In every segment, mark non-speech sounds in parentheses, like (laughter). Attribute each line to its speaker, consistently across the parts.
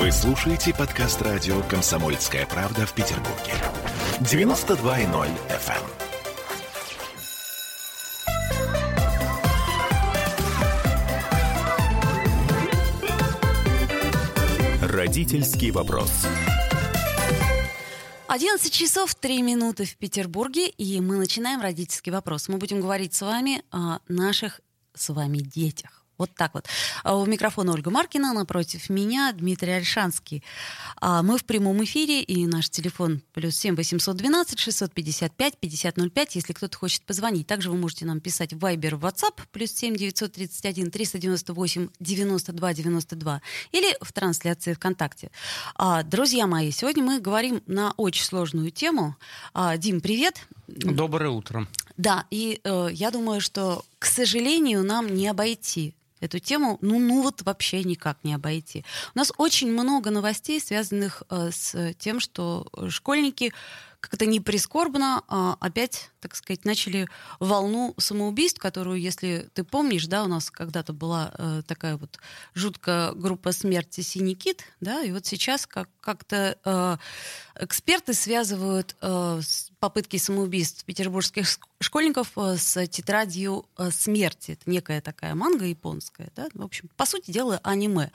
Speaker 1: Вы слушаете подкаст радио «Комсомольская правда» в Петербурге. 92.0 FM. Родительский вопрос.
Speaker 2: 11 часов 3 минуты в Петербурге, и мы начинаем родительский вопрос. Мы будем говорить с вами о наших с вами детях. Вот так вот. А у микрофона Ольга Маркина, напротив меня Дмитрий Альшанский. А мы в прямом эфире, и наш телефон плюс 7 812 655 5005, если кто-то хочет позвонить. Также вы можете нам писать в Viber, в WhatsApp, плюс 7 931 398 92 92, или в трансляции ВКонтакте. А, друзья мои, сегодня мы говорим на очень сложную тему. А, Дим, привет.
Speaker 3: Доброе утро.
Speaker 2: Да, и э, я думаю, что, к сожалению, нам не обойти эту тему, ну, ну вот вообще никак не обойти. У нас очень много новостей, связанных э, с тем, что школьники как это не прискорбно, а опять, так сказать, начали волну самоубийств, которую, если ты помнишь, да, у нас когда-то была э, такая вот жуткая группа смерти «Синий кит», да, и вот сейчас как- как-то э, эксперты связывают э, попытки самоубийств петербургских школьников с тетрадью смерти. Это некая такая манга японская, да, в общем, по сути дела, аниме.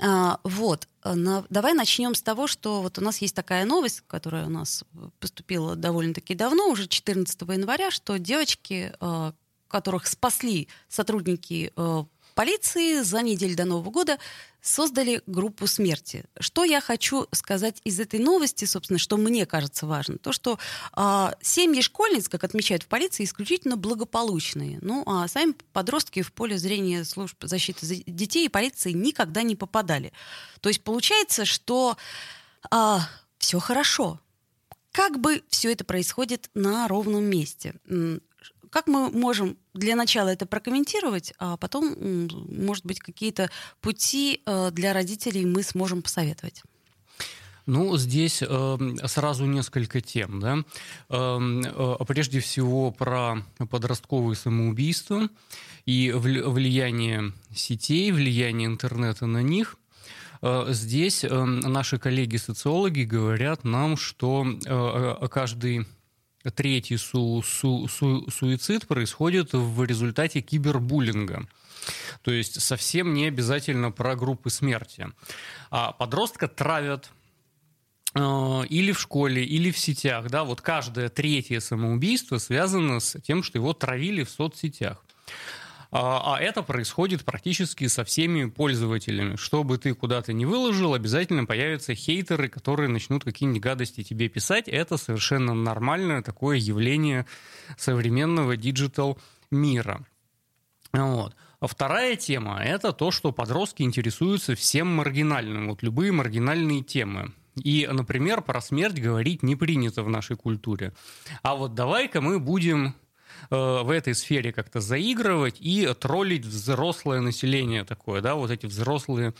Speaker 2: А, вот. На, давай начнем с того, что вот у нас есть такая новость, которая у нас поступила довольно-таки давно, уже 14 января, что девочки, а, которых спасли сотрудники а, полиции за неделю до Нового года создали группу смерти. Что я хочу сказать из этой новости, собственно, что мне кажется важно, то, что э, семьи школьниц, как отмечают в полиции, исключительно благополучные. Ну, а сами подростки в поле зрения служб защиты детей и полиции никогда не попадали. То есть получается, что э, а, все хорошо. Как бы все это происходит на ровном месте? Как мы можем для начала это прокомментировать, а потом, может быть, какие-то пути э, для родителей мы сможем посоветовать?
Speaker 3: Ну, здесь э, сразу несколько тем. Да? Эм, э, прежде всего про подростковые самоубийства и влияние сетей, влияние интернета на них. Э, здесь э, наши коллеги-социологи говорят нам, что э, каждый третий су су су суицид происходит в результате кибербуллинга. То есть совсем не обязательно про группы смерти. А подростка травят э, или в школе, или в сетях. Да? Вот каждое третье самоубийство связано с тем, что его травили в соцсетях. А, а это происходит практически со всеми пользователями. Что бы ты куда-то не выложил, обязательно появятся хейтеры, которые начнут какие-нибудь гадости тебе писать. Это совершенно нормальное такое явление современного digital мира. Вот. А вторая тема – это то, что подростки интересуются всем маргинальным, вот любые маргинальные темы. И, например, про смерть говорить не принято в нашей культуре. А вот давай-ка мы будем в этой сфере как-то заигрывать и троллить взрослое население такое, да, вот эти взрослые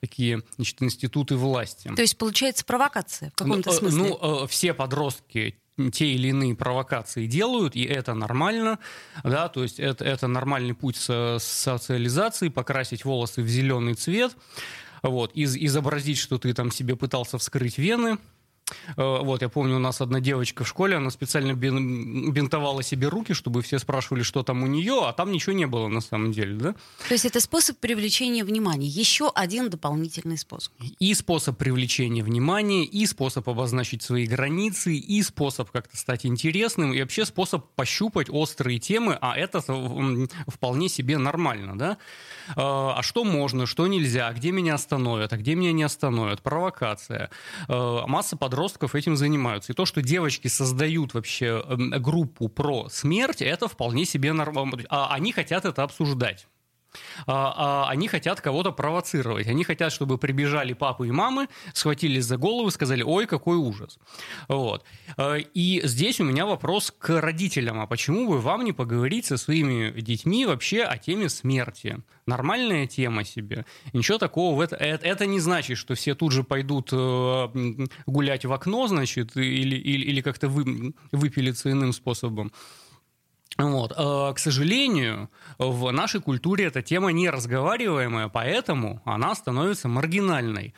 Speaker 3: такие значит, институты власти.
Speaker 2: То есть получается провокация в каком-то
Speaker 3: ну, э,
Speaker 2: смысле?
Speaker 3: Ну, э, все подростки те или иные провокации делают, и это нормально, да, то есть это, это нормальный путь со, социализации, покрасить волосы в зеленый цвет, вот, из, изобразить, что ты там себе пытался вскрыть вены, Э, вот, я помню, у нас одна девочка в школе, она специально бинтовала себе руки, чтобы все спрашивали, что там у нее, а там ничего не было на самом деле, да?
Speaker 2: То есть это способ привлечения внимания, еще один дополнительный способ.
Speaker 3: И способ привлечения внимания, и способ обозначить свои границы, и способ как-то стать интересным, и вообще способ пощупать острые темы, а это вполне себе нормально, да? Э, а что можно, что нельзя, где меня остановят, а где меня не остановят, провокация. Э, масса подростков подростков этим занимаются. И то, что девочки создают вообще эм, группу про смерть, это вполне себе нормально. А они хотят это обсуждать. А, а, они хотят кого-то провоцировать. Они хотят, чтобы прибежали папы и мамы, схватились за голову сказали, ой, какой ужас. Вот. А, и здесь у меня вопрос к родителям. А почему бы вам не поговорить со своими детьми вообще о теме смерти? Нормальная тема себе. Ничего такого в это... Это, это не значит, что все тут же пойдут э, гулять в окно, значит, или, или, или как-то вы, выпилиться иным способом. Вот. Э, к сожалению, в нашей культуре эта тема не разговариваемая, поэтому она становится маргинальной.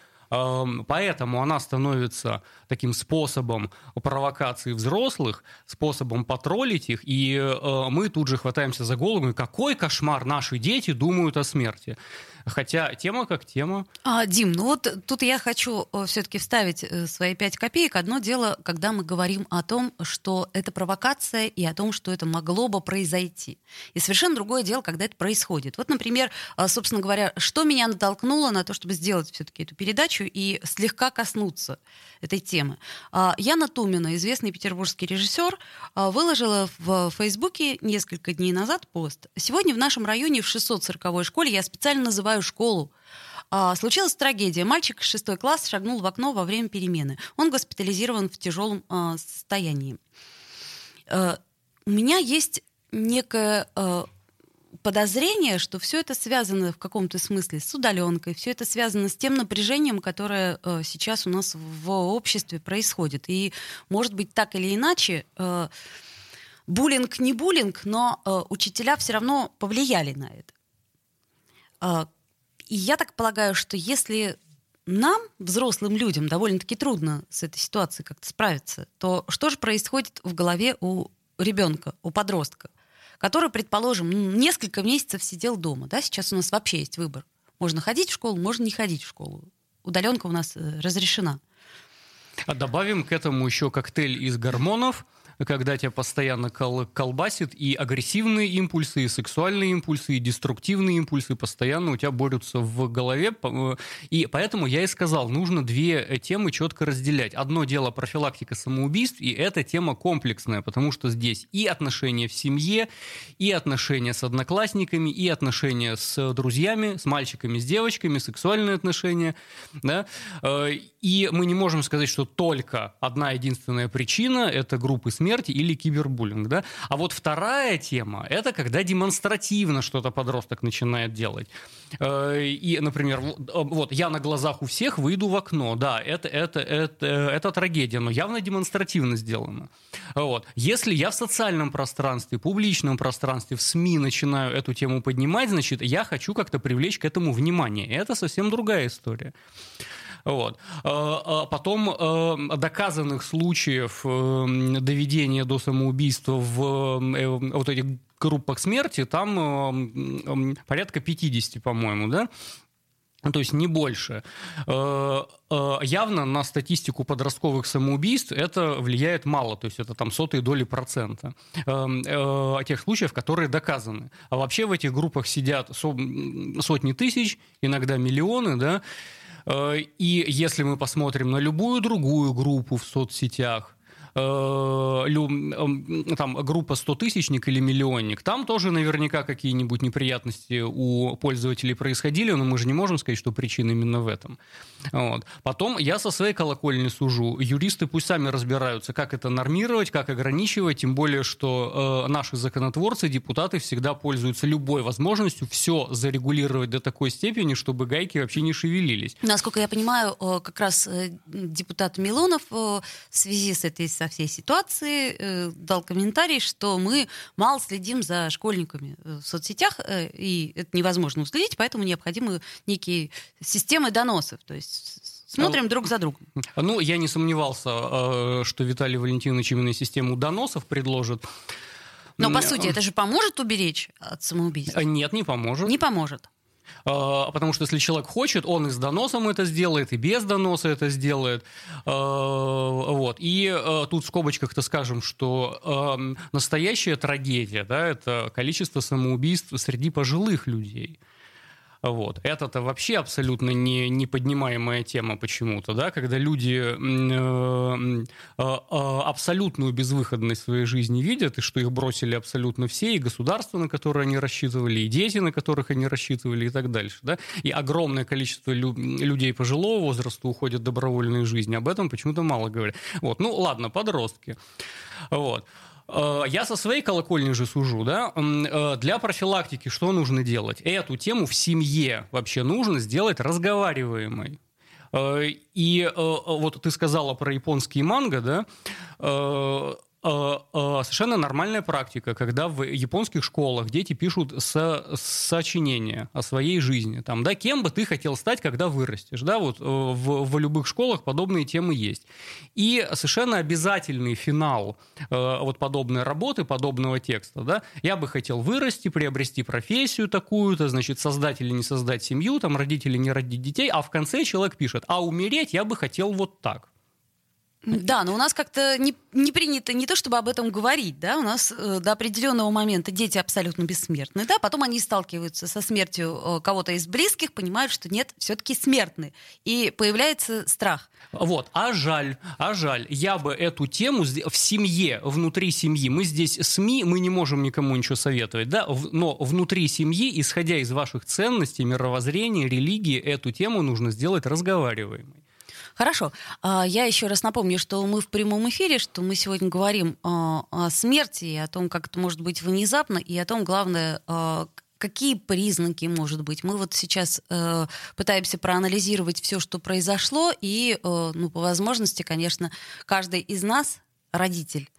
Speaker 3: Поэтому она становится таким способом провокации взрослых, способом потроллить их, и мы тут же хватаемся за голову, какой кошмар наши дети думают о смерти. Хотя тема как тема.
Speaker 2: А, Дим, ну вот тут я хочу э, все-таки вставить э, свои пять копеек. Одно дело, когда мы говорим о том, что это провокация и о том, что это могло бы произойти. И совершенно другое дело, когда это происходит. Вот, например, э, собственно говоря, что меня натолкнуло на то, чтобы сделать все-таки эту передачу и слегка коснуться этой темы. А, Яна Тумина, известный петербургский режиссер, выложила в Фейсбуке несколько дней назад пост. Сегодня в нашем районе в 640 школе я специально называю называю школу. А, случилась трагедия. Мальчик шестой класс шагнул в окно во время перемены. Он госпитализирован в тяжелом а, состоянии. А, у меня есть некое а, подозрение, что все это связано в каком-то смысле с удаленкой, все это связано с тем напряжением, которое а, сейчас у нас в обществе происходит. И, может быть, так или иначе, а, буллинг не буллинг, но а, учителя все равно повлияли на это. И я так полагаю, что если нам, взрослым людям, довольно-таки трудно с этой ситуацией как-то справиться, то что же происходит в голове у ребенка, у подростка, который, предположим, несколько месяцев сидел дома, да, сейчас у нас вообще есть выбор. Можно ходить в школу, можно не ходить в школу. Удаленка у нас э, разрешена.
Speaker 3: А добавим к этому еще коктейль из гормонов – когда тебя постоянно кол колбасит, и агрессивные импульсы, и сексуальные импульсы, и деструктивные импульсы постоянно у тебя борются в голове. Э, и поэтому я и сказал, нужно две э, темы четко разделять. Одно дело профилактика самоубийств, и эта тема комплексная, потому что здесь и отношения в семье, и отношения с одноклассниками, и отношения с друзьями, с мальчиками, с девочками, сексуальные отношения. Да? Э, и мы не можем сказать, что только одна единственная причина – это группы смерти, смерти или кибербуллинг. Да? А вот вторая тема – это когда демонстративно что-то подросток начинает делать. Э, и, например, э, вот я на глазах у всех выйду в окно. Да, это, это, это, это трагедия, но явно демонстративно сделано. Вот. Если я в социальном пространстве, публичном пространстве, в СМИ начинаю эту тему поднимать, значит, я хочу как-то привлечь к этому внимание. Это совсем другая история. Вот. А, а потом э, доказанных случаев э, доведения до самоубийства в э, вот этих группах смерти там порядка 50, по-моему, да? то есть не больше. Явно на статистику подростковых самоубийств это влияет мало, то есть это там сотые доли процента тех случаев, которые доказаны. А вообще в этих группах сидят сотни тысяч, иногда миллионы, да, Э, и если мы посмотрим на любую другую группу в соцсетях, Э, там группа 100 тысячник или миллионник, там тоже наверняка какие-нибудь неприятности у пользователей происходили, но мы же не можем сказать, что причина именно в этом. Вот. Потом я со своей колокольни сужу. Юристы пусть сами разбираются, как это нормировать, как ограничивать, тем более, что э, наши законотворцы, депутаты всегда пользуются любой возможностью все зарегулировать до такой степени, чтобы гайки вообще не шевелились.
Speaker 2: Насколько я понимаю, как раз э, депутат Милонов в связи с этой со всей ситуации э, дал комментарий, что мы мало следим за школьниками э, в соцсетях, э, и это невозможно уследить, поэтому необходимы некие системы доносов. То есть смотрим а, друг за другом. (laughs)
Speaker 3: Ну, я не сомневался, что Виталий Валентинович именно систему доносов предложит.
Speaker 2: Но, по сути, это же поможет уберечь от самоубийства?
Speaker 3: Нет, не поможет.
Speaker 2: Не поможет.
Speaker 3: А, потому что если человек хочет, он и с доносом это сделает, и без доноса это сделает. А, вот. И а, тут в скобочках-то скажем, что настоящая трагедия, да, это количество самоубийств среди пожилых людей. Вот. Это-то вообще абсолютно не, не поднимаемая тема почему-то, да, когда люди э, э, э, абсолютную безвыходность своей жизни видят, и что их бросили абсолютно все, и государство, на которое они рассчитывали, и дети, на которых они рассчитывали, и так дальше. Да? И огромное количество лю- людей пожилого возраста уходят в добровольную жизнь. Об этом почему-то мало говорят. Вот. Ну, ладно, подростки. Вот. Э, я со своей колокольни же сужу, да, э, для профилактики что нужно делать? Эту тему в семье вообще нужно сделать разговариваемой. Э, и вот ты сказала про японский манго, да, совершенно нормальная практика, когда в японских школах дети пишут со сочинения о своей жизни. Там, да, кем бы ты хотел стать, когда вырастешь. Да, вот в, в любых школах подобные темы есть. И совершенно обязательный финал вот подобной работы, подобного текста. Да, я бы хотел вырасти, приобрести профессию такую-то, значит, создать или не создать семью, там, родить или не родить детей, а в конце человек пишет, а умереть я бы хотел вот так.
Speaker 2: Да, но у нас как-то не, не принято не то, чтобы об этом говорить, да, у нас э, до определенного момента дети абсолютно бессмертны, да, потом они сталкиваются со смертью э, кого-то из близких, понимают, что нет, все-таки смертны, и появляется страх.
Speaker 3: Вот, а жаль, а жаль, я бы эту тему в семье, внутри семьи, мы здесь СМИ, мы не можем никому ничего советовать, да, но внутри семьи, исходя из ваших ценностей, мировоззрения, религии, эту тему нужно сделать разговариваемой.
Speaker 2: Хорошо. А, я еще раз напомню, что мы в прямом эфире, что мы сегодня говорим а, о смерти, и о том, как это может быть внезапно, и о том, главное, а, какие признаки, может быть. Мы вот сейчас э, пытаемся проанализировать все, что произошло, и, э, ну, по возможности, конечно, каждый из нас, родитель,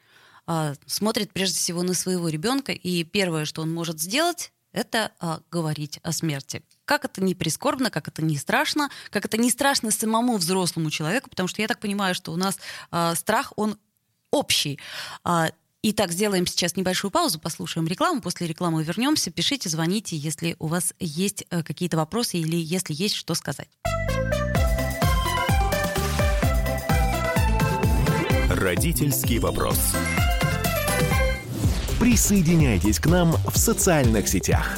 Speaker 2: смотрит прежде всего на своего ребенка, и первое, что он может сделать, это говорить о смерти. Как это не прискорбно, как это не страшно, как это не страшно самому взрослому человеку, потому что я так понимаю, что у нас э, страх, он общий. Э, Итак, сделаем сейчас небольшую паузу, послушаем рекламу. После рекламы вернемся. Пишите, звоните, если у вас есть э, какие-то вопросы или если есть что сказать.
Speaker 1: Родительский вопрос. Присоединяйтесь к нам в социальных сетях.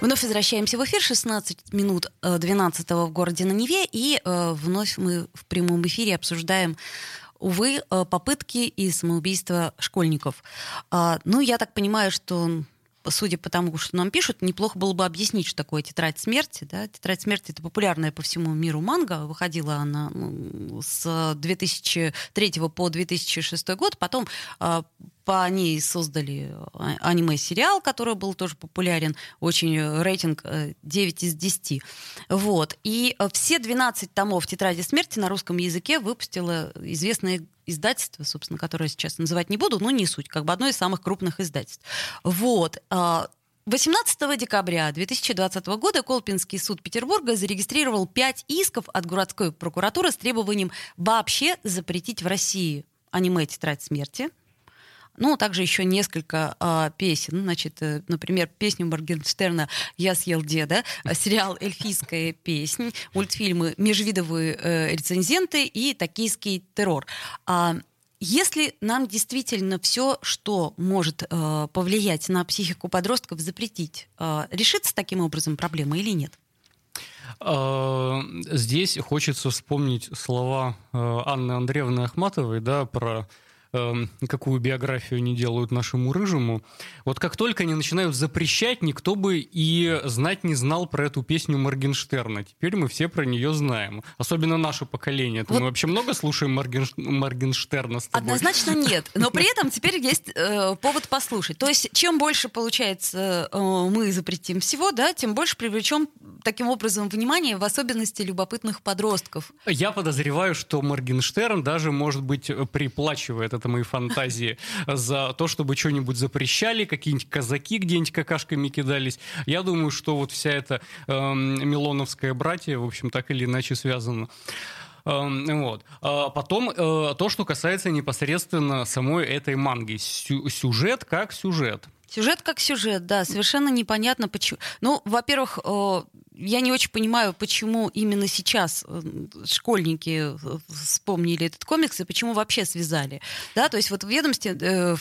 Speaker 2: Вновь возвращаемся в эфир. 16 минут 12 э, в городе на Неве. И э, вновь мы в прямом эфире обсуждаем увы, э, попытки и самоубийства школьников. А, ну, я так понимаю, что судя по тому, что нам пишут, неплохо было бы объяснить, что такое тетрадь смерти. Да? Тетрадь смерти это популярная по всему миру манга. Выходила она с 2003 по 2006 год. Потом а, по ней создали а, аниме-сериал, который был тоже популярен, очень э, рейтинг 9 э, из 10. Вот. И э, все 12 томов «Тетради смерти» на русском языке выпустила известная издательство, собственно, которое сейчас называть не буду, но не суть, как бы одно из самых крупных издательств. Вот. 18 а, декабря 2020 года Колпинский суд Петербурга зарегистрировал пять исков от городской прокуратуры с требованием вообще запретить в России аниме «Тетрадь смерти», ну, также еще несколько э, песен. Значит, э, например, песню Моргенштерна «Я съел деда», э, сериал «Эльфийская песня», мультфильмы «Межвидовые э, рецензенты» и «Токийский террор». А, если нам действительно все, что может э, повлиять на психику подростков, запретить, э, решится таким образом проблема или нет?
Speaker 3: А, здесь хочется вспомнить слова э, Анны Андреевны Ахматовой да, про какую биографию они делают нашему рыжему, вот как только они начинают запрещать, никто бы и знать не знал про эту песню Моргенштерна. Теперь мы все про нее знаем. Особенно наше поколение. Вот. Мы вообще много слушаем Морген... Моргенштерна с
Speaker 2: тобой? Однозначно нет. Но при (laughs) этом теперь есть э, повод послушать. То есть чем больше, получается, э, мы запретим всего, да, тем больше привлечем таким образом внимание, в особенности любопытных подростков.
Speaker 3: Я подозреваю, что Моргенштерн даже, может быть, приплачивает это мои фантазии, за то, чтобы что-нибудь запрещали, какие-нибудь казаки где-нибудь какашками кидались. Я думаю, что вот вся эта э, Милоновская братья, в общем, так или иначе связана. Эм, вот. А потом э, то, что касается непосредственно самой этой манги. Сюжет как сюжет.
Speaker 2: Сюжет как сюжет, да, совершенно непонятно почему. Ну, во-первых, э, я не очень понимаю, почему именно сейчас э, школьники э, вспомнили этот комикс и почему вообще связали. Да, то есть вот в ведомстве,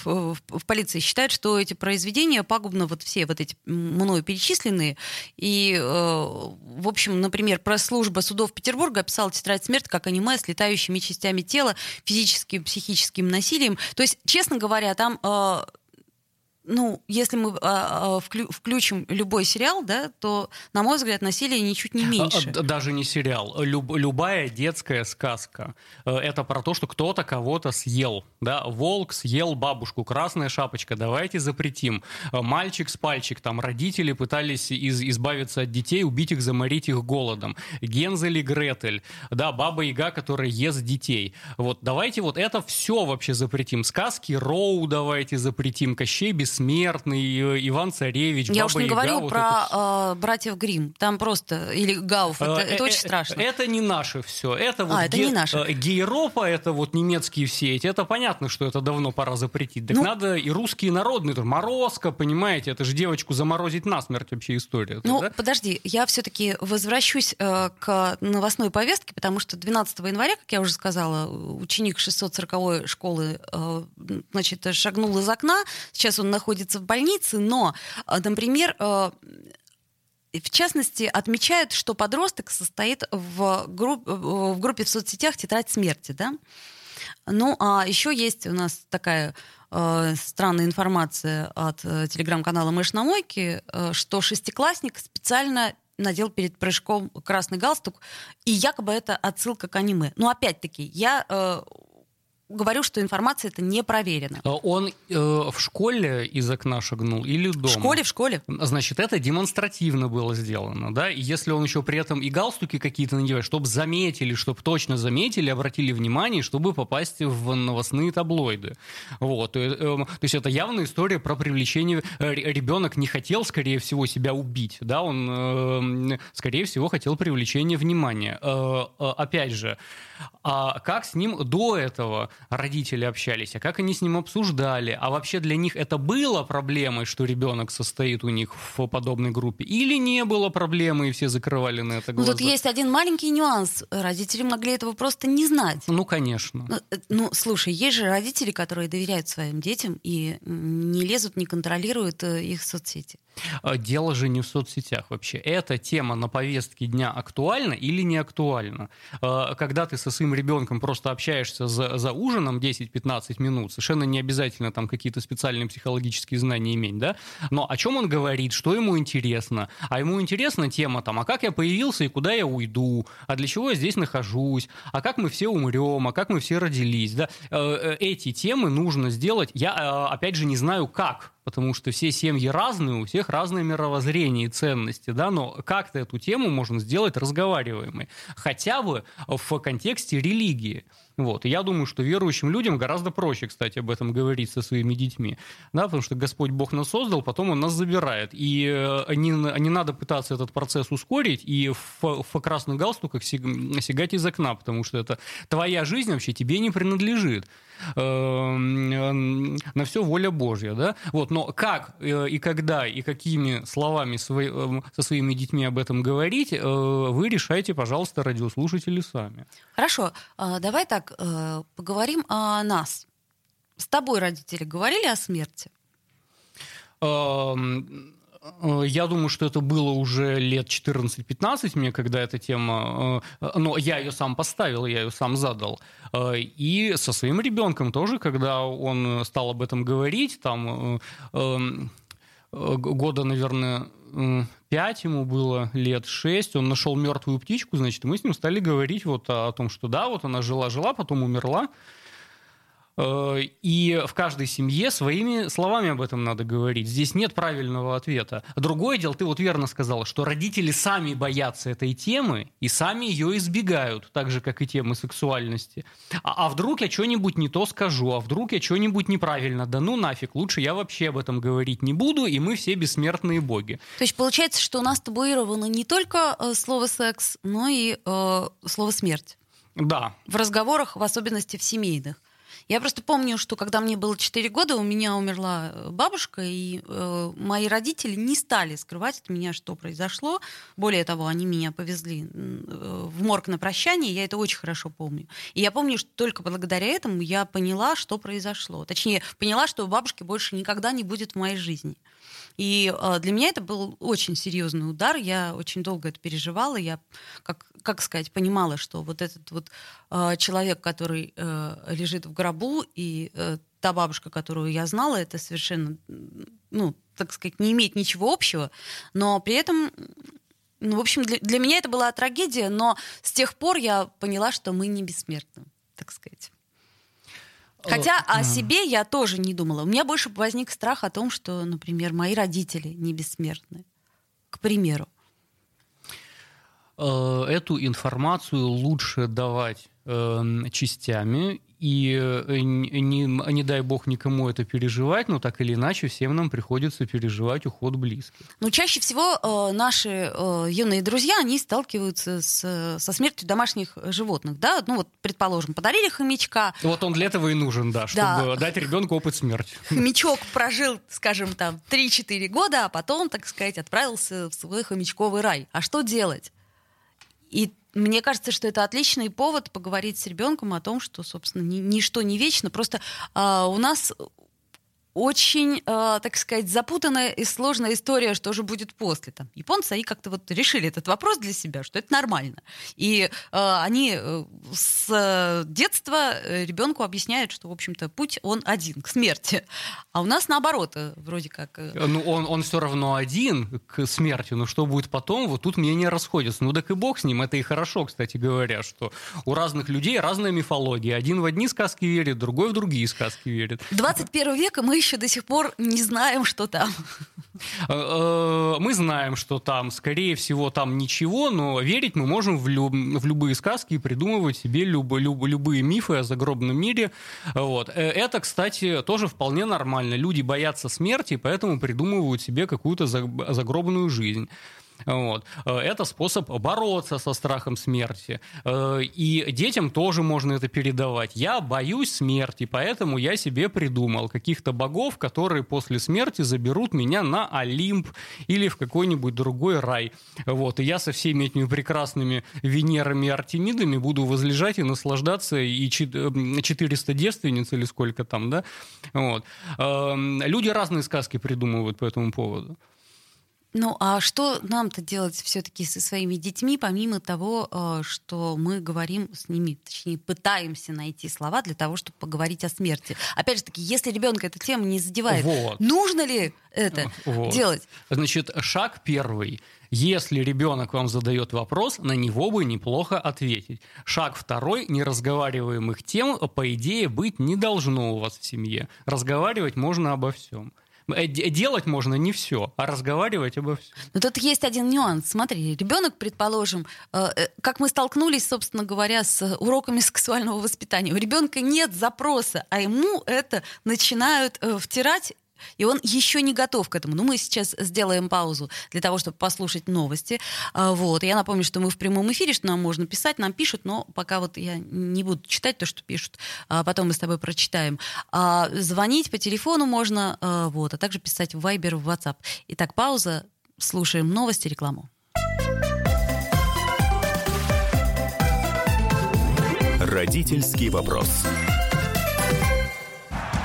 Speaker 2: в, полиции считают, что эти произведения пагубно вот все вот эти мною перечисленные. И, в общем, например, пресс-служба судов Петербурга описала «Тетрадь смерти» как аниме с летающими частями тела, физическим, психическим насилием. То есть, честно говоря, там ну, если мы а, а, вклю, включим любой сериал, да, то, на мой взгляд, насилие ничуть не меньше.
Speaker 3: А, даже не сериал. Люб, любая детская сказка. Э, это про то, что кто-то кого-то съел. Да? Волк съел бабушку, красная шапочка, давайте запретим. Э, мальчик с пальчик, там родители пытались из, избавиться от детей, убить их, заморить их голодом. Гензель и Гретель, да, баба Яга, которая ест детей. Вот давайте вот это все вообще запретим. Сказки Роу давайте запретим, Кощей без бессмертный, э, Иван Царевич,
Speaker 2: Я
Speaker 3: Баба
Speaker 2: уж не
Speaker 3: Яга,
Speaker 2: говорю
Speaker 3: вот
Speaker 2: про
Speaker 3: это...
Speaker 2: э, братьев Грим. Там просто или Гауф. Это, это очень страшно.
Speaker 3: Это не наше все. Это вот
Speaker 2: а, это не наше.
Speaker 3: Гейропа, это вот немецкие все эти. Это понятно, что это давно пора запретить. Так ну, надо и русские народные, Морозко, понимаете, это же девочку заморозить насмерть вообще история.
Speaker 2: Ну,
Speaker 3: да?
Speaker 2: подожди, я все-таки возвращусь э, к новостной повестке, потому что 12 января, как я уже сказала, ученик 640 школы, э, значит, шагнул из окна. Сейчас он находится находится в больнице, но, э, например, э, в частности, отмечают, что подросток состоит в, групп, в группе в соцсетях «Тетрадь смерти». Да? Ну, а еще есть у нас такая э, странная информация от э, телеграм-канала «Мышь на мойке», э, что шестиклассник специально надел перед прыжком красный галстук, и якобы это отсылка к аниме. Но опять-таки, я э, говорю, что информация это не проверена.
Speaker 3: А он э, в школе из окна шагнул или дома? В
Speaker 2: школе, в школе.
Speaker 3: Значит, это демонстративно было сделано, да? И если он еще при этом и галстуки какие-то надевает, чтобы заметили, чтобы точно заметили, обратили внимание, чтобы попасть в новостные таблоиды. Вот. Э, э, то есть это явная история про привлечение. Э, ребенок не хотел, скорее всего, себя убить, да? Он, э, скорее всего, хотел привлечения внимания. Э, э, опять же, а как с ним до этого родители общались, а как они с ним обсуждали, а вообще для них это было проблемой, что ребенок состоит у них в подобной группе, или не было проблемы, и все закрывали на это глаза?
Speaker 2: Ну, тут есть один маленький нюанс. Родители могли этого просто не знать.
Speaker 3: Ну, конечно.
Speaker 2: Ну, э, ну слушай, есть же родители, которые доверяют своим детям и не лезут, не контролируют э, их соцсети.
Speaker 3: А, дело же не в соцсетях вообще. Эта тема на повестке дня актуальна или не актуальна? А, когда ты со своим ребенком просто общаешься за, за ужином 10-15 минут, совершенно не обязательно там какие-то специальные психологические знания иметь, да? Но о чем он говорит, что ему интересно? А ему интересна тема там, а как я появился и куда я уйду? А для чего я здесь нахожусь? А как мы все умрем? А как мы все родились? Да? Э, э, эти темы нужно сделать. Я, э, опять же, не знаю, как потому что все семьи разные, у всех разное мировоззрение и ценности, да, но как-то эту тему можно сделать разговариваемой, хотя бы в контексте религии. Вот. И я думаю, что верующим людям гораздо проще, кстати, об этом говорить со своими детьми. Да, потому что Господь Бог нас создал, потом Он нас забирает. И э, не, не надо пытаться этот процесс ускорить и в, в красных галстуках сигать из окна, потому что это твоя жизнь вообще тебе не принадлежит. Эм, на все воля Божья. Да? Вот. Но как э, и когда и какими словами со своими детьми об этом говорить, э, вы решайте, пожалуйста, радиослушатели сами.
Speaker 2: Хорошо. А, давай так так, э, поговорим о нас. С тобой родители говорили о смерти?
Speaker 3: Э, я думаю, что это было уже лет 14-15 мне, когда эта тема... Э, но я ее сам поставил, я ее сам задал. И со своим ребенком тоже, когда он стал об этом говорить, там эм, года, наверное, пять ему было, лет шесть, он нашел мертвую птичку, значит, мы с ним стали говорить вот о, о том, что да, вот она жила-жила, потом умерла, Э, и в каждой семье своими словами об этом надо говорить. Здесь нет правильного ответа. Другое дело, ты вот верно сказала, что родители сами боятся этой темы и сами ее избегают, так же, как и темы сексуальности. А, а вдруг я что-нибудь не то скажу, а вдруг я что-нибудь неправильно, да ну нафиг, лучше я вообще об этом говорить не буду, и мы все бессмертные боги.
Speaker 2: То есть получается, что у нас табуировано не только э, слово секс, но и э, слово смерть.
Speaker 3: Да.
Speaker 2: В разговорах, в особенности в семейных. Я просто помню, что когда мне было 4 года, у меня умерла э, бабушка, и э, мои родители не стали скрывать от меня, что произошло. Более того, они меня повезли э, в морг на прощание, я это очень хорошо помню. И я помню, что только благодаря этому я поняла, что произошло. Точнее, поняла, что бабушки больше никогда не будет в моей жизни. И э, для меня это был очень серьезный удар. Я очень долго это переживала. Я, как, как сказать, понимала, что вот этот вот э, человек, который э, лежит в гробу, и э, та бабушка, которую я знала, это совершенно, ну, так сказать, не имеет ничего общего, но при этом ну, в общем, для, для меня это была трагедия, но с тех пор я поняла, что мы не бессмертны, так сказать. Хотя о себе я тоже не думала. У меня больше возник страх о том, что, например, мои родители не бессмертны. К примеру.
Speaker 3: Э, эту информацию лучше давать эм, частями и э, не, не дай бог никому это переживать, но так или иначе всем нам приходится переживать уход близких.
Speaker 2: Ну, чаще всего э, наши э, юные друзья, они сталкиваются с, со смертью домашних животных, да? Ну, вот, предположим, подарили хомячка.
Speaker 3: Вот он для этого и нужен, да, чтобы да. дать ребенку опыт смерти.
Speaker 2: Хомячок прожил, скажем, там, 3-4 года, а потом, так сказать, отправился в свой хомячковый рай. А что делать? И мне кажется, что это отличный повод поговорить с ребенком о том, что, собственно, ни, ничто не вечно. Просто э, у нас очень, э, так сказать, запутанная и сложная история, что же будет после. Там, японцы, они как-то вот решили этот вопрос для себя, что это нормально. И э, они э, с детства э, ребенку объясняют, что, в общем-то, путь он один, к смерти. А у нас наоборот, э, вроде как...
Speaker 3: Ну, он, он все равно один к смерти, но что будет потом, вот тут мнения расходятся. Ну, так и бог с ним, это и хорошо, кстати говоря, что у разных людей разная мифология. Один в одни сказки верит, другой в другие сказки верит.
Speaker 2: 21 века мы еще до сих пор не знаем, что там.
Speaker 3: Э, э, мы знаем, что там, скорее всего, там ничего, но верить мы можем в, люб, в любые сказки и придумывать себе люб, люб, любые мифы о загробном мире. Вот. Э, это, кстати, тоже вполне нормально. Люди боятся смерти, поэтому придумывают себе какую-то загробную жизнь. Вот. Э, это способ бороться со страхом смерти. Э, и детям тоже можно это передавать. Я боюсь смерти, поэтому я себе придумал каких-то богов, которые после смерти заберут меня на Олимп или в какой-нибудь другой рай. Вот. И я со всеми этими прекрасными Венерами и Артемидами буду возлежать и наслаждаться, и 400 девственниц или сколько там, да? Вот. Эм, люди разные сказки придумывают по этому поводу.
Speaker 2: Ну, а что нам-то делать все-таки со своими детьми, помимо того, э, что мы говорим с ними, точнее, пытаемся найти слова для того, чтобы поговорить о смерти? Опять же таки, если ребенка эта тема не задевает, вот. нужно ли это вот. делать?
Speaker 3: Значит, шаг первый. Если ребенок вам задает вопрос, на него бы неплохо ответить. Шаг второй. Неразговариваемых тем, по идее, быть не должно у вас в семье. Разговаривать можно обо всем. Э, делать можно не все, а разговаривать обо всем.
Speaker 2: Но тут есть один нюанс. Смотри, ребенок, предположим, э, э, как мы столкнулись, собственно говоря, с уроками сексуального воспитания. У ребенка нет запроса, а ему это начинают втирать и он еще не готов к этому. Но мы сейчас сделаем паузу для того, чтобы послушать новости. А, вот. Я напомню, что мы в прямом эфире, что нам можно писать, нам пишут, но пока вот я не буду читать то, что пишут. А потом мы с тобой прочитаем. А звонить по телефону можно, вот, а также писать в Viber, в WhatsApp. Итак, пауза. Слушаем новости, рекламу.
Speaker 1: Родительский вопрос.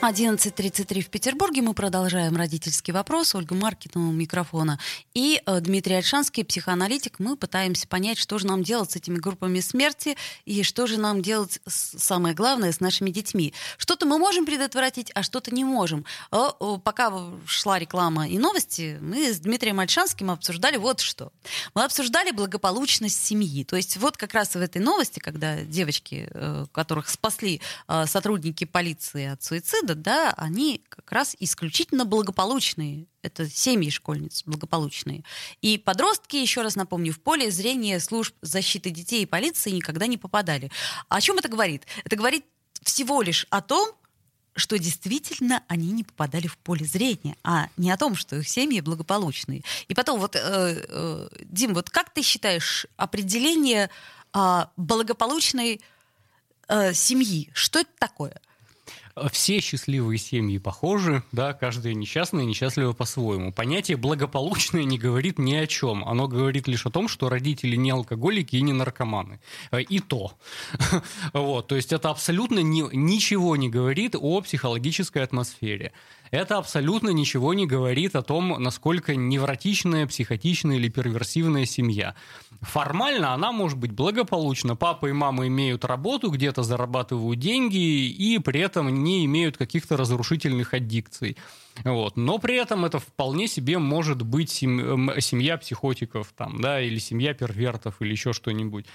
Speaker 2: 11.33 в Петербурге. Мы продолжаем родительский вопрос. Ольга Маркина у микрофона. И э, Дмитрий Альшанский, психоаналитик. Мы пытаемся понять, что же нам делать с этими группами смерти и что же нам делать, с, самое главное, с нашими детьми. Что-то мы можем предотвратить, а что-то не можем. Э, э, пока шла реклама и новости, мы с Дмитрием Альшанским обсуждали вот что. Мы обсуждали благополучность семьи. То есть вот как раз в этой новости, когда девочки, э, которых спасли э, сотрудники полиции от суицида, да, они как раз исключительно благополучные. Это семьи школьниц благополучные. И подростки, еще раз напомню, в поле зрения служб защиты детей и полиции никогда не попадали. А о чем это говорит? Это говорит всего лишь о том, что действительно они не попадали в поле зрения, а не о том, что их семьи благополучные. И потом, вот, э, э, Дим, вот как ты считаешь определение э, благополучной э, семьи? Что это такое?
Speaker 3: Все счастливые семьи похожи, да, каждая несчастная несчастлива по-своему. Понятие благополучное не говорит ни о чем. Оно говорит лишь о том, что родители не алкоголики и не наркоманы. Э, и то. (laughs) Вот, то есть это абсолютно ни, ничего не говорит о психологической атмосфере. Это абсолютно ничего не говорит о том, насколько невротичная, психотичная или перверсивная семья. Формально она может быть благополучна. Папа и мама имеют работу, где-то зарабатывают деньги и при этом не имеют каких-то разрушительных аддикций. Вот. Но при этом это вполне себе может быть семья психотиков там, да, или семья первертов, или еще что-нибудь.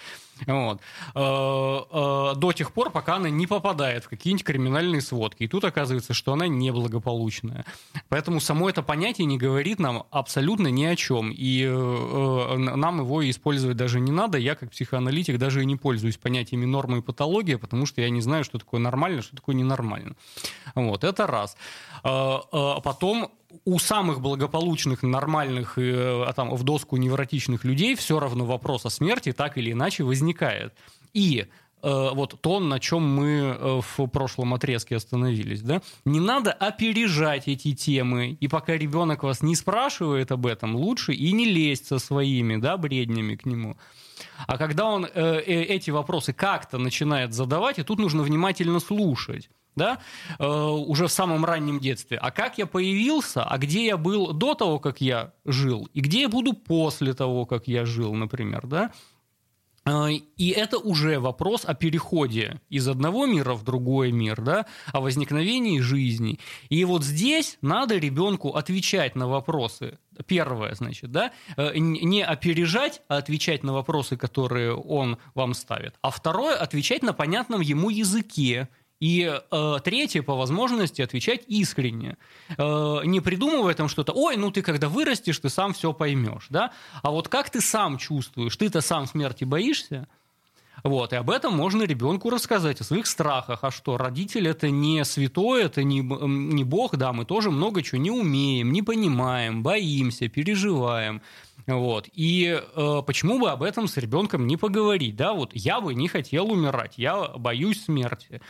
Speaker 3: Вот. Э, э, до тех пор, пока она не попадает в какие-нибудь криминальные сводки. И тут оказывается, что она неблагополучная. Поэтому само это понятие не говорит нам абсолютно ни о чем. И э, нам его использовать даже не надо. Я, как психоаналитик, даже и не пользуюсь понятиями нормы и патология, потому что я не знаю, что такое нормально, что такое ненормально. Вот, это раз. Потом у самых благополучных, нормальных, э, а там, в доску невротичных людей все равно вопрос о смерти так или иначе возникает. И э, вот то, на чем мы э, в прошлом отрезке остановились, да, не надо опережать эти темы, и пока ребенок вас не спрашивает об этом, лучше и не лезть со своими, да, бреднями к нему. А когда он э, эти вопросы как-то начинает задавать, и тут нужно внимательно слушать да, э, уже в самом раннем детстве. А как я появился, а где я был до того, как я жил, и где я буду после того, как я жил, например, да. Э, и это уже вопрос о переходе из одного мира в другой мир, да, о возникновении жизни. И вот здесь надо ребенку отвечать на вопросы. Первое, значит, да, э, не опережать, а отвечать на вопросы, которые он вам ставит. А второе, отвечать на понятном ему языке, и э, третье, по возможности, отвечать искренне. Э, не придумывая там что-то, ой, ну ты когда вырастешь, ты сам все поймешь, да? А вот как ты сам чувствуешь, ты-то сам смерти боишься? Вот, и об этом можно ребенку рассказать, о своих страхах. А что, родитель это не святой, это не, не Бог, да, мы тоже много чего не умеем, не понимаем, боимся, переживаем. Вот. И э, почему бы об этом с ребенком не поговорить? Да, вот я бы не хотел умирать, я боюсь смерти.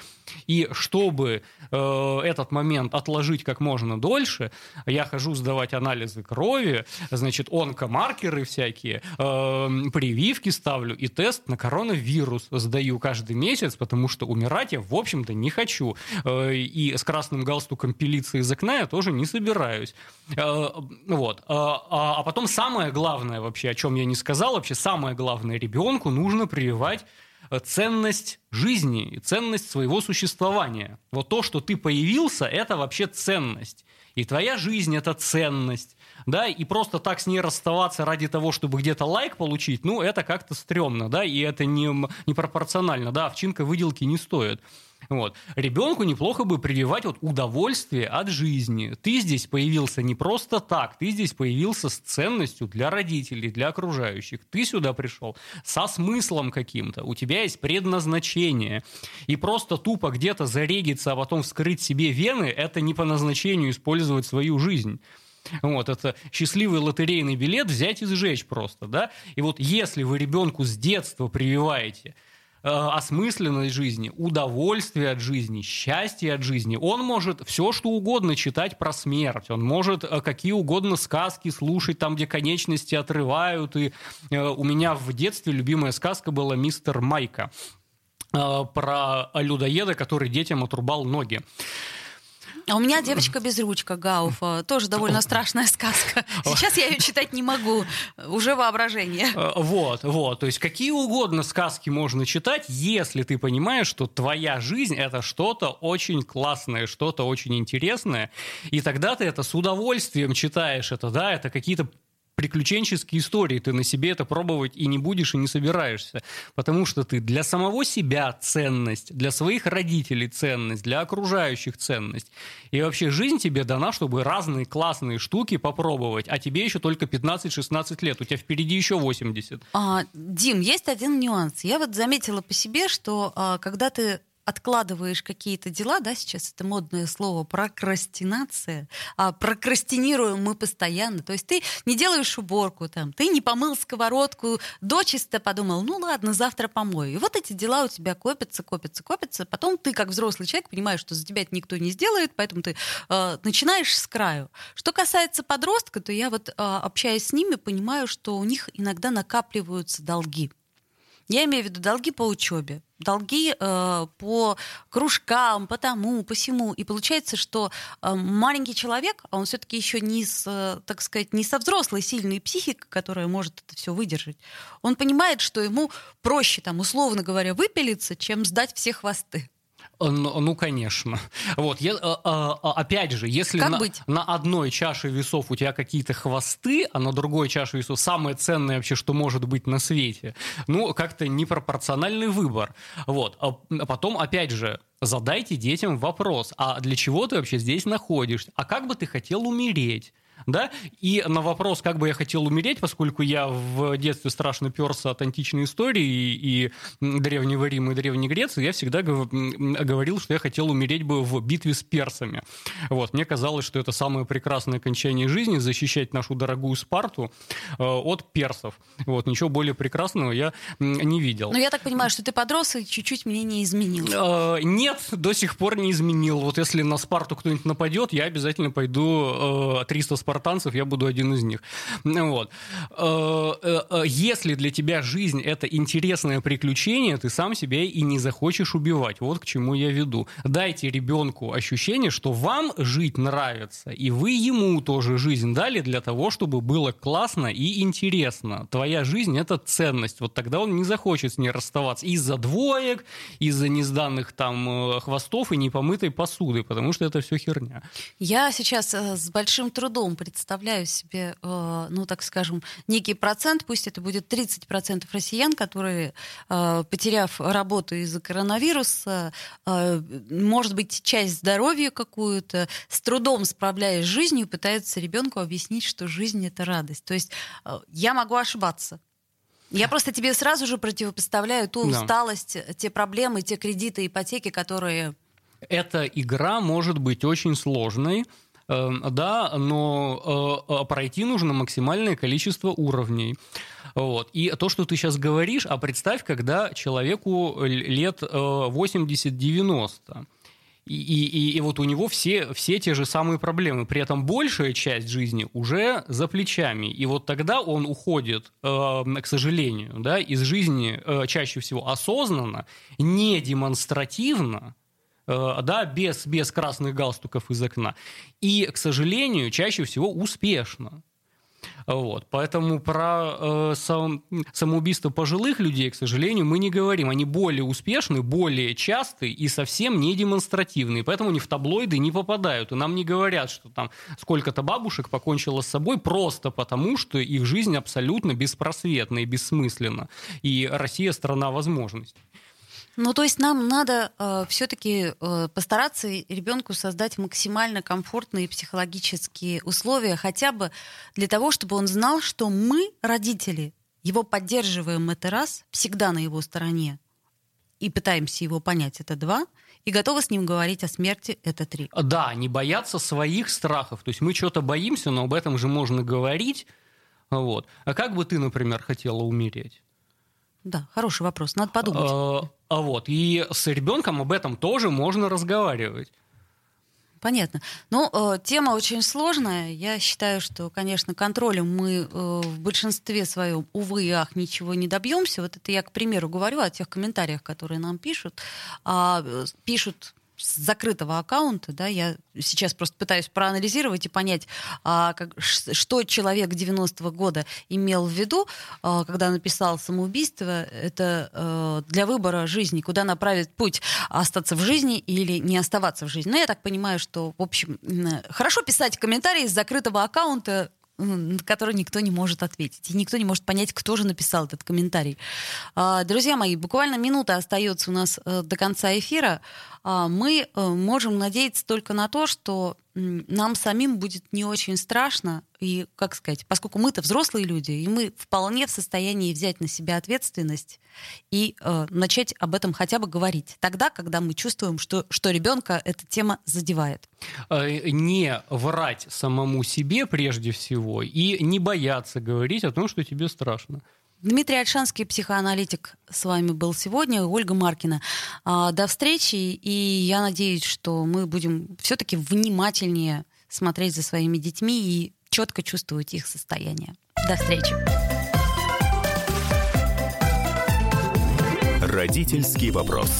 Speaker 3: И чтобы э, этот момент отложить как можно дольше, я хожу сдавать анализы крови, значит, онкомаркеры всякие, э, прививки ставлю и тест на коронавирус сдаю каждый месяц, потому что умирать я, в общем-то, не хочу. Э, и с красным галстуком пилиться из окна я тоже не собираюсь. Э, вот. Э, а, а потом самое главное, вообще, о чем я не сказал, вообще самое главное, ребенку нужно прививать э, ценность жизни и ценность своего существования. Вот то, что ты появился, это вообще ценность. И твоя жизнь – это ценность. Да, и просто так с ней расставаться ради того, чтобы где-то лайк получить, ну, это как-то стрёмно, да, и это не, не пропорционально, да, овчинка выделки не стоит. Вот. Ребенку неплохо бы прививать вот удовольствие от жизни. Ты здесь появился не просто так, ты здесь появился с ценностью для родителей, для окружающих. Ты сюда пришел со смыслом каким-то, у тебя есть предназначение. И просто тупо где-то зарегиться, а потом вскрыть себе вены, это не по назначению использовать свою жизнь. Вот, это счастливый лотерейный билет взять и сжечь просто, да? И вот если вы ребенку с детства прививаете – осмысленность жизни, удовольствие от жизни, счастье от жизни. Он может все, что угодно читать про смерть. Он может э, какие угодно сказки слушать, там, где конечности отрывают. И э, у меня в детстве любимая сказка была «Мистер Майка» про людоеда, который детям отрубал ноги.
Speaker 2: А у меня девочка без ручка Гауфа. Тоже довольно страшная сказка. (laughs) Сейчас я ее читать не могу. Уже воображение.
Speaker 3: Э, Вот, вот. То есть какие угодно сказки можно читать, если ты понимаешь, что твоя жизнь это что-то очень классное, что-то очень интересное, и тогда ты это с удовольствием читаешь. Это да, это какие-то приключенческие истории. Ты на себе это пробовать и не будешь, и не собираешься. Потому что ты для самого себя ценность, для своих родителей ценность, для окружающих ценность. И вообще жизнь тебе дана, чтобы разные классные штуки попробовать. А тебе еще только 15-16 лет. У тебя впереди еще 80.
Speaker 2: А, Дим, есть один нюанс. Я вот заметила по себе, что а, когда ты откладываешь какие-то дела, да, сейчас это модное слово прокрастинация, а прокрастинируем мы постоянно, то есть ты не делаешь уборку, там, ты не помыл сковородку, дочисто подумал, ну ладно, завтра помою. И вот эти дела у тебя копятся, копятся, копятся, потом ты как взрослый человек понимаешь, что за тебя это никто не сделает, поэтому ты э, начинаешь с краю. Что касается подростка, то я вот, э, общаясь с ними, понимаю, что у них иногда накапливаются долги. Я имею в виду долги по учебе, долги э, по кружкам, по тому, по всему. И получается, что э, маленький человек, а он все-таки еще не с, э, так сказать, не со взрослой сильной психикой, которая может это все выдержать. Он понимает, что ему проще, там, условно говоря, выпилиться, чем сдать все хвосты.
Speaker 3: Ну, конечно. Вот, я, а, а, опять же, если
Speaker 2: Как
Speaker 3: на,
Speaker 2: быть?
Speaker 3: на одной чаше весов у тебя какие-то хвосты, а на другой чаше весов самое ценное вообще, что может быть на свете, ну, как-то непропорциональный выбор. Вот. А а потом, опять же, задайте детям вопрос, а для чего ты вообще здесь находишься? А как бы ты хотел умереть? Да? И на вопрос, как бы я хотел умереть, поскольку я в детстве страшно перся от античной истории и, и Древнего Рима и Древней Греции, я всегда говорил, что я хотел умереть бы в битве с персами. Вот. Мне казалось, что это самое прекрасное окончание жизни, защищать нашу дорогую Спарту э, от персов. Вот. Ничего более прекрасного я не видел.
Speaker 2: Но я так понимаю, что ты подрос и чуть-чуть мнение изменил.
Speaker 3: Э, Нет, до сих пор не изменил. Вот если на Спарту кто-нибудь нападет, я обязательно пойду э, 300 спартанцев, я буду один из них. Вот. Э, э, э, Если для тебя жизнь это интересное приключение, ты сам себя и не захочешь убивать. Вот к чему я веду. Дайте ребенку ощущение, что вам жить нравится, и вы ему тоже жизнь дали для того, чтобы было классно и интересно. Твоя жизнь это ценность. Вот тогда он не захочет с ней расставаться из-за двоек, из-за несданных там хвостов и непомытой посуды, потому что это все херня.
Speaker 2: Я сейчас с большим трудом представляю себе, э, ну, так скажем, некий процент, пусть это будет 30% россиян, которые, э, потеряв работу из-за коронавируса, э, может быть, часть здоровья какую-то, с трудом справляясь с жизнью, пытаются ребенку объяснить, что жизнь — это радость. То есть э, я могу ошибаться. Я просто тебе сразу же противопоставляю ту
Speaker 3: Да.
Speaker 2: усталость, те проблемы, те кредиты, ипотеки, которые
Speaker 3: Эта игра может быть очень сложной, да, но э, э, пройти нужно максимальное количество уровней. Вот. И то, что ты сейчас говоришь, а представь, когда человеку лет э, 80-90. И, и, и- и вот у него все, все те же самые проблемы. При этом большая часть жизни уже за плечами. И вот тогда он уходит, э, к сожалению, да, из жизни э, чаще всего осознанно, не демонстративно, э, да, без, без красных галстуков из окна. И, к сожалению, чаще всего успешно. Вот. Поэтому про э, сам- самоубийство пожилых людей, к сожалению, мы не говорим. Они более успешны, более частые и совсем не демонстративные. Поэтому они в таблоиды не попадают. И нам не говорят, что там сколько-то бабушек покончило с собой просто потому, что их жизнь абсолютно беспросветна и бессмысленна. И Россия страна возможностей.
Speaker 2: Ну, то есть нам надо э, все-таки э, постараться ребенку создать максимально комфортные психологические условия, хотя бы для того, чтобы он знал, что мы, родители, его поддерживаем это раз, всегда на его стороне, и пытаемся его понять, это два, и готовы с ним говорить о смерти, это три.
Speaker 3: Да, не бояться своих страхов. То есть мы что-то боимся, но об этом же можно говорить. Вот. А как бы ты, например, хотела умереть?
Speaker 2: Да, хороший вопрос, надо подумать.
Speaker 3: А, а вот. И с ребенком об этом тоже можно разговаривать.
Speaker 2: Понятно. Ну, э, тема очень сложная. Я считаю, что, конечно, контролем мы э, в большинстве своем, увы и ах, ничего не добьемся. Вот это я, к примеру, говорю о тех комментариях, которые нам пишут. А, э, пишут с закрытого аккаунта, да, я сейчас просто пытаюсь проанализировать и понять, а, как, что человек 90-го года имел в виду, а, когда написал самоубийство, это а, для выбора жизни, куда направить путь, остаться в жизни или не оставаться в жизни. Но я так понимаю, что, в общем, хорошо писать комментарии с закрытого аккаунта, на который никто не может ответить. И никто не может понять, кто же написал этот комментарий. А, друзья мои, буквально минута остается у нас э, до конца эфира. А, мы э, можем надеяться только на то, что нам самим будет не очень страшно, и, как сказать, поскольку мы-то взрослые люди, и мы вполне в состоянии взять на себя ответственность и э, начать об этом хотя бы говорить. Тогда, когда мы чувствуем, что, что ребенка эта тема задевает.
Speaker 3: Э, не врать самому себе прежде всего и не бояться говорить о том, что тебе страшно.
Speaker 2: Дмитрий Альшанский, психоаналитик, с вами был сегодня, Ольга Маркина. А, до встречи, и я надеюсь, что мы будем все-таки внимательнее смотреть за своими детьми и четко чувствовать их состояние. До встречи.
Speaker 1: Родительский вопрос.